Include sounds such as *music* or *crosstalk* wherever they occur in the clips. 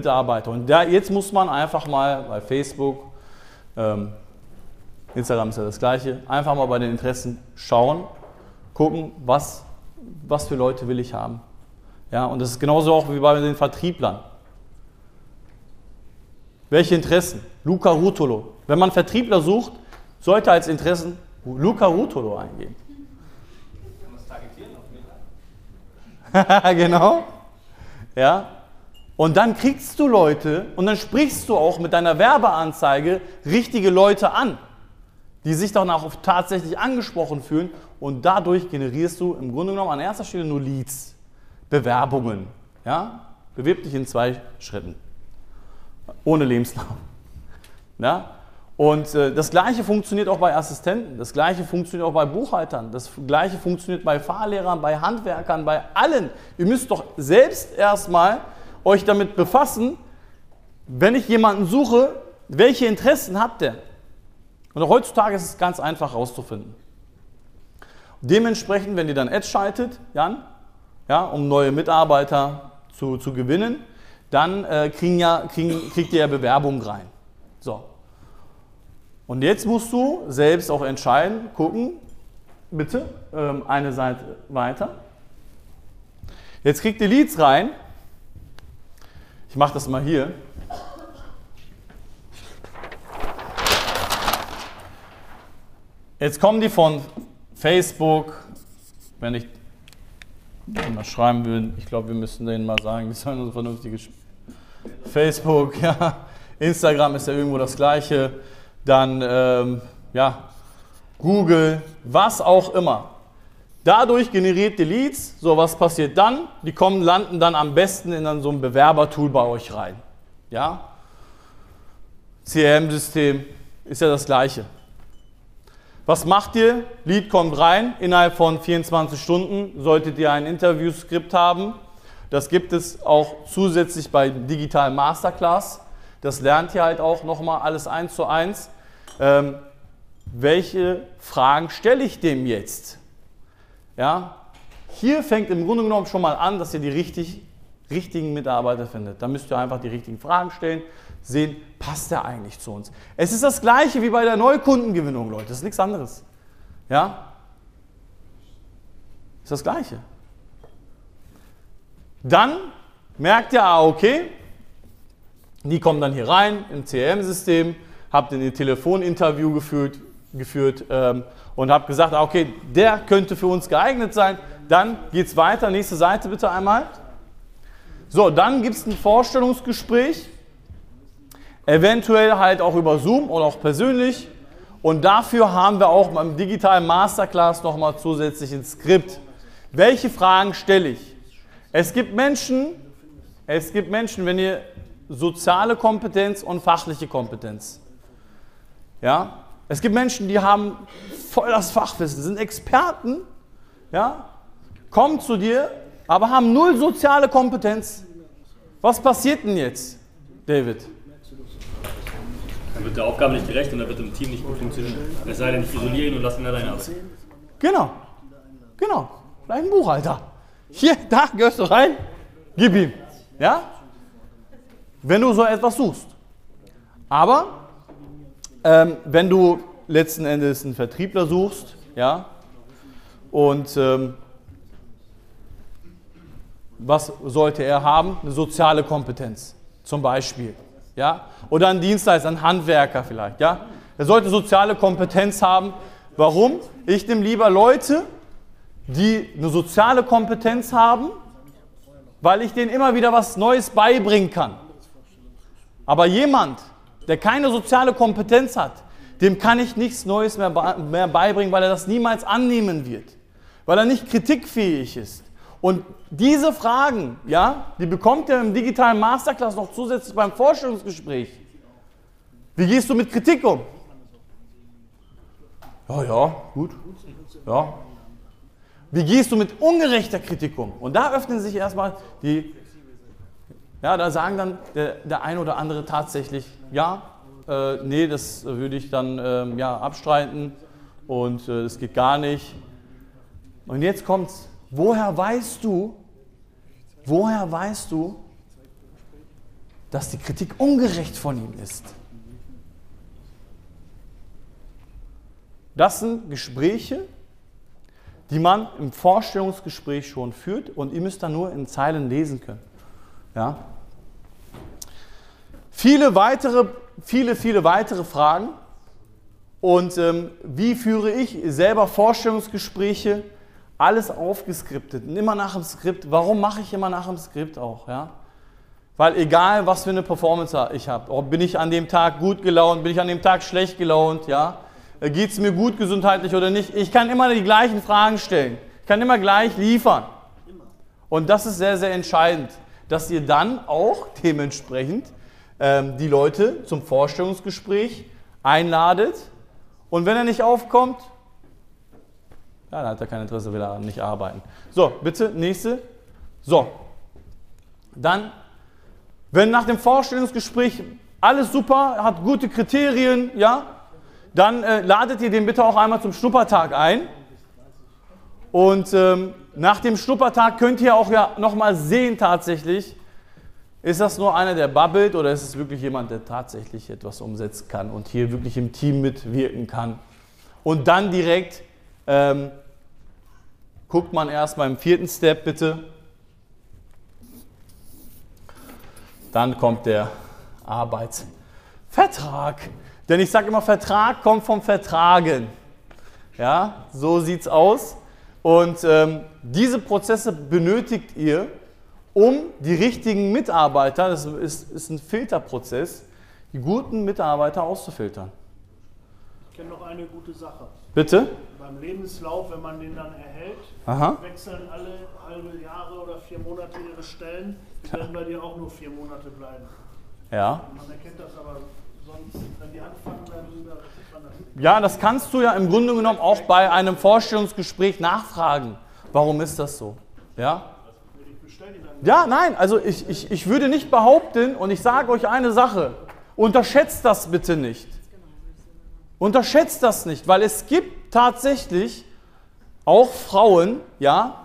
Mitarbeiter. Und da, jetzt muss man einfach mal bei Facebook, ähm, Instagram ist ja das gleiche, einfach mal bei den Interessen schauen, gucken, was, was für Leute will ich haben. Ja, und das ist genauso auch wie bei den Vertrieblern. Welche Interessen? Luca Rutolo. Wenn man Vertriebler sucht, sollte als Interessen Luca Rutolo eingeben. *laughs* genau. Ja. Und dann kriegst du Leute und dann sprichst du auch mit deiner Werbeanzeige richtige Leute an, die sich dann auch tatsächlich angesprochen fühlen und dadurch generierst du im Grunde genommen an erster Stelle nur Leads, Bewerbungen. Ja? Bewirb dich in zwei Schritten. Ohne Lebenslauf. Ja? Und äh, das gleiche funktioniert auch bei Assistenten, das gleiche funktioniert auch bei Buchhaltern, das gleiche funktioniert bei Fahrlehrern, bei Handwerkern, bei allen. Ihr müsst doch selbst erstmal euch damit befassen, wenn ich jemanden suche, welche Interessen hat der? Und heutzutage ist es ganz einfach herauszufinden. Dementsprechend, wenn ihr dann Ads schaltet, Jan, ja, um neue Mitarbeiter zu, zu gewinnen, dann äh, kriegen ja, kriegen, kriegt ihr ja Bewerbungen rein. So, und jetzt musst du selbst auch entscheiden, gucken, bitte, ähm, eine Seite weiter. Jetzt kriegt ihr Leads rein. Ich mache das mal hier. Jetzt kommen die von Facebook, wenn ich mal schreiben will, ich glaube, wir müssen denen mal sagen, die sollen uns vernünftige Facebook, *laughs* ja, Instagram ist ja irgendwo das gleiche dann ähm, ja, Google, was auch immer. Dadurch generiert die Leads. So, was passiert dann? Die kommen, landen dann am besten in so ein Bewerbertool bei euch rein. Ja? CRM-System ist ja das gleiche. Was macht ihr? Lead kommt rein. Innerhalb von 24 Stunden solltet ihr ein Interviewskript haben. Das gibt es auch zusätzlich bei Digital Masterclass. Das lernt ihr halt auch nochmal alles eins zu eins. Ähm, welche Fragen stelle ich dem jetzt? Ja, hier fängt im Grunde genommen schon mal an, dass ihr die richtig, richtigen Mitarbeiter findet. Da müsst ihr einfach die richtigen Fragen stellen, sehen, passt der eigentlich zu uns? Es ist das gleiche wie bei der Neukundengewinnung, Leute. Das ist nichts anderes. Ja? Ist das gleiche. Dann merkt ihr, ah, okay, die kommen dann hier rein im CRM-System, habt ein Telefoninterview geführt, geführt ähm, und habt gesagt, ah, okay, der könnte für uns geeignet sein. Dann geht es weiter. Nächste Seite bitte einmal. So, dann gibt es ein Vorstellungsgespräch, eventuell halt auch über Zoom oder auch persönlich. Und dafür haben wir auch beim digitalen Masterclass nochmal zusätzlich ein Skript. Welche Fragen stelle ich? Es gibt Menschen, es gibt Menschen, wenn ihr soziale Kompetenz und fachliche Kompetenz. Ja? Es gibt Menschen, die haben voll das Fachwissen, sind Experten, ja? kommen zu dir, aber haben null soziale Kompetenz. Was passiert denn jetzt, David? Dann wird der Aufgabe nicht gerecht und dann wird im Team nicht gut funktionieren. Es sei denn, ich isoliere ihn und lasse ihn alleine arbeiten. Genau, genau. Vielleicht ein Buchhalter. Hier, da gehörst du rein, gib ihm. Ja? wenn du so etwas suchst. Aber ähm, wenn du letzten Endes einen Vertriebler suchst, ja, und ähm, was sollte er haben? Eine soziale Kompetenz, zum Beispiel, ja, oder ein Dienstleister, ein Handwerker vielleicht, ja. Er sollte soziale Kompetenz haben. Warum? Ich nehme lieber Leute, die eine soziale Kompetenz haben, weil ich denen immer wieder was Neues beibringen kann. Aber jemand, der keine soziale Kompetenz hat, dem kann ich nichts Neues mehr, mehr beibringen, weil er das niemals annehmen wird, weil er nicht kritikfähig ist. Und diese Fragen, ja, die bekommt er im digitalen Masterclass noch zusätzlich beim Vorstellungsgespräch. Wie gehst du mit Kritik um? Ja, ja, gut. Ja. Wie gehst du mit ungerechter Kritik um? Und da öffnen sich erstmal die ja, da sagen dann der, der eine oder andere tatsächlich, ja, äh, nee, das würde ich dann ähm, ja, abstreiten und äh, das geht gar nicht. Und jetzt kommt's. Woher weißt du, woher weißt du, dass die Kritik ungerecht von ihm ist. Das sind Gespräche, die man im Vorstellungsgespräch schon führt und ihr müsst dann nur in Zeilen lesen können. Ja? Viele weitere, viele, viele weitere Fragen. Und ähm, wie führe ich selber Vorstellungsgespräche? Alles aufgeskriptet, immer nach dem Skript. Warum mache ich immer nach dem Skript auch? Ja? Weil egal, was für eine Performance ich habe, bin ich an dem Tag gut gelaunt, bin ich an dem Tag schlecht gelaunt, ja? geht es mir gut gesundheitlich oder nicht, ich kann immer die gleichen Fragen stellen. Ich kann immer gleich liefern. Und das ist sehr, sehr entscheidend, dass ihr dann auch dementsprechend ähm, die Leute zum Vorstellungsgespräch einladet. Und wenn er nicht aufkommt, ja, dann hat er kein Interesse, will er nicht arbeiten. So, bitte, nächste. So, dann, wenn nach dem Vorstellungsgespräch alles super, hat gute Kriterien, ja, dann äh, ladet ihr den bitte auch einmal zum Schnuppertag ein. Und ähm, nach dem Schnuppertag könnt ihr auch ja nochmal sehen tatsächlich, ist das nur einer, der babbelt oder ist es wirklich jemand, der tatsächlich etwas umsetzen kann und hier wirklich im Team mitwirken kann? Und dann direkt ähm, guckt man erst beim vierten Step bitte. Dann kommt der Arbeitsvertrag. Denn ich sage immer, Vertrag kommt vom Vertragen. Ja, so sieht es aus. Und ähm, diese Prozesse benötigt ihr, um die richtigen Mitarbeiter, das ist, ist ein Filterprozess, die guten Mitarbeiter auszufiltern. Ich kenne noch eine gute Sache. Bitte? Beim Lebenslauf, wenn man den dann erhält, Aha. wechseln alle halbe Jahre oder vier Monate ihre Stellen. Die werden bei dir auch nur vier Monate bleiben. Ja. Man erkennt das aber Ja, das kannst du ja im Grunde genommen auch bei einem Vorstellungsgespräch nachfragen. Warum ist das so? Ja? Ja, nein, also ich, ich, ich würde nicht behaupten, und ich sage euch eine Sache, unterschätzt das bitte nicht. Unterschätzt das nicht, weil es gibt tatsächlich auch Frauen, ja,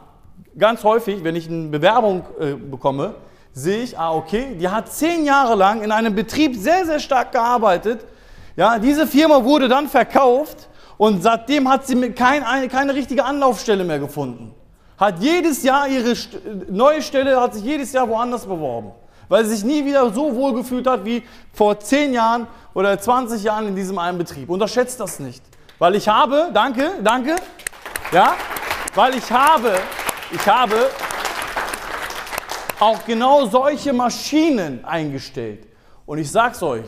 ganz häufig, wenn ich eine Bewerbung äh, bekomme, sehe ich, ah, okay, die hat zehn Jahre lang in einem Betrieb sehr, sehr stark gearbeitet. Ja, diese Firma wurde dann verkauft und seitdem hat sie kein, eine, keine richtige Anlaufstelle mehr gefunden. Hat jedes Jahr ihre neue Stelle, hat sich jedes Jahr woanders beworben, weil sie sich nie wieder so wohl gefühlt hat wie vor zehn Jahren oder 20 Jahren in diesem einen Betrieb. Unterschätzt das nicht, weil ich habe, danke, danke, ja, weil ich habe, ich habe auch genau solche Maschinen eingestellt. Und ich sag's euch,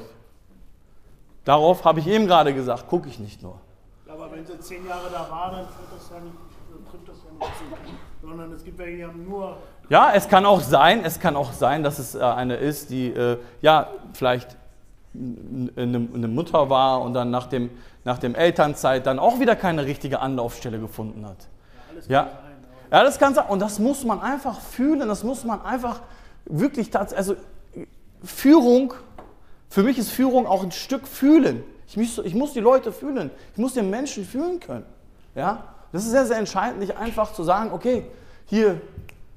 darauf habe ich eben gerade gesagt, gucke ich nicht nur. Aber wenn sie zehn Jahre da waren, dann trifft das ja nicht, trifft das ja nicht zu. Sondern es gibt welche, die haben nur Ja, es kann auch sein, es kann auch sein, dass es äh, eine ist, die äh, ja vielleicht eine, eine Mutter war und dann nach dem, nach dem Elternzeit dann auch wieder keine richtige Anlaufstelle gefunden hat. alles Ja. Ja, das kann sein. Und das muss man einfach fühlen, das muss man einfach wirklich tatsächlich, also Führung, für mich ist Führung auch ein Stück fühlen. Ich muss, ich muss die Leute fühlen, ich muss den Menschen fühlen können. Ja? Das ist sehr, sehr entscheidend, nicht einfach zu sagen, okay, hier,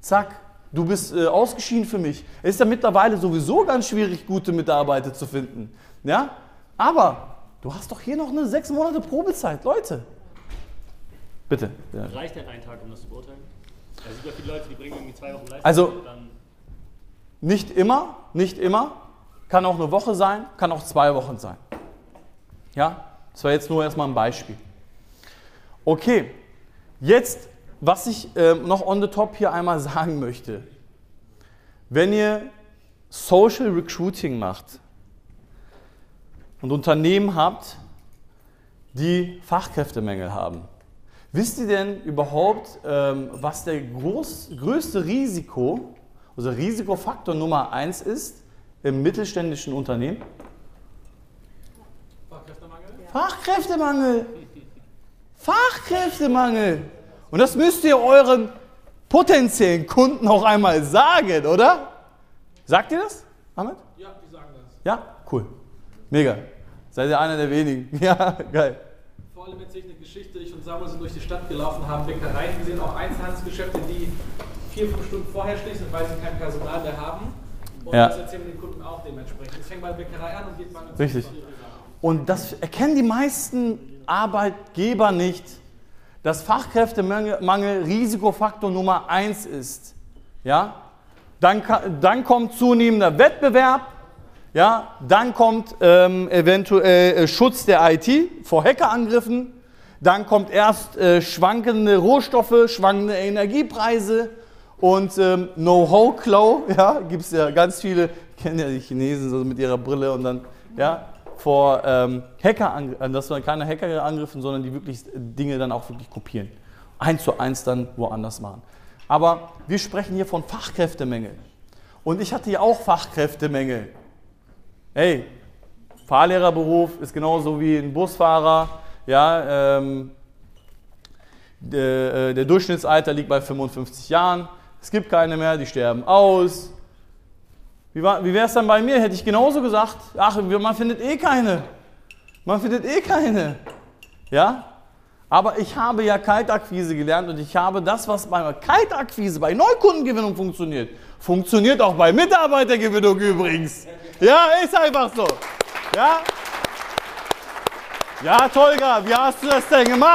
zack, du bist äh, ausgeschieden für mich. Es ist ja mittlerweile sowieso ganz schwierig, gute Mitarbeiter zu finden. Ja? Aber du hast doch hier noch eine sechs Monate Probezeit, Leute. Bitte. Ja. Reicht denn ein Tag, um das zu beurteilen? Also es gibt ja viele Leute, die bringen irgendwie zwei Wochen Leistung. Also- Nicht immer, nicht immer. Kann auch eine Woche sein, kann auch zwei Wochen sein. Ja, das war jetzt nur erstmal ein Beispiel. Okay, jetzt, was ich ähm, noch on the top hier einmal *laughs* sagen möchte. Wenn ihr Social Recruiting macht und Unternehmen habt, die Fachkräftemängel haben, wisst ihr denn überhaupt, ähm, was der groß, größte Risiko, also Risikofaktor Nummer eins ist im mittelständischen Unternehmen? Fachkräftemangel. Fachkräftemangel. Und das müsst ihr euren potenziellen Kunden auch einmal sagen, oder? Sagt ihr das, Ahmed? Ja, die sagen das. Ja? Cool. Mega. Seid ihr einer der wenigen. *laughs* Ja, geil. Vor allem erzähle ich eine Geschichte. Ich und Samuel sind durch die Stadt gelaufen, haben Bäckereien gesehen, auch Einzelhandelsgeschäfte, die vier, fünf Stunden vorher schließen, weil sie kein Personal mehr haben. Und Ja. das erzählen wir den Kunden auch dementsprechend. Es fängt bei der Bäckerei an und geht mal Richtig. Und das erkennen die meisten Arbeitgeber nicht, dass Fachkräftemangel Risikofaktor Nummer eins ist. Ja? Dann, dann kommt zunehmender Wettbewerb. Ja? Dann kommt ähm, eventuell äh, Schutz der IT vor Hackerangriffen. Dann kommt erst äh, schwankende Rohstoffe, schwankende Energiepreise und ähm, Know-how-Clow. *laughs* Ja, gibt es ja ganz viele, kennen ja die Chinesen so mit ihrer Brille und dann ja, vor ähm, Hackerangriffen, das waren keine Hackerangriffe, sondern die wirklich Dinge dann auch wirklich kopieren. Eins zu eins dann woanders machen. Aber wir sprechen hier von Fachkräftemängel. Und ich hatte ja auch Fachkräftemängel. Hey, Fahrlehrerberuf ist genauso wie ein Busfahrer. Ja, ähm, der, äh, der Durchschnittsalter liegt bei 55 Jahren. Es gibt keine mehr, die sterben aus. Wie, wie wäre es dann bei mir? Hätte ich genauso gesagt, ach, man findet eh keine. Man findet eh keine. Ja? Aber ich habe ja Kaltakquise gelernt und ich habe das, was bei Kaltakquise, bei Neukundengewinnung funktioniert, funktioniert auch bei Mitarbeitergewinnung übrigens. Ja, ist einfach so. Ja? Ja, Tolga, wie hast du das denn gemacht?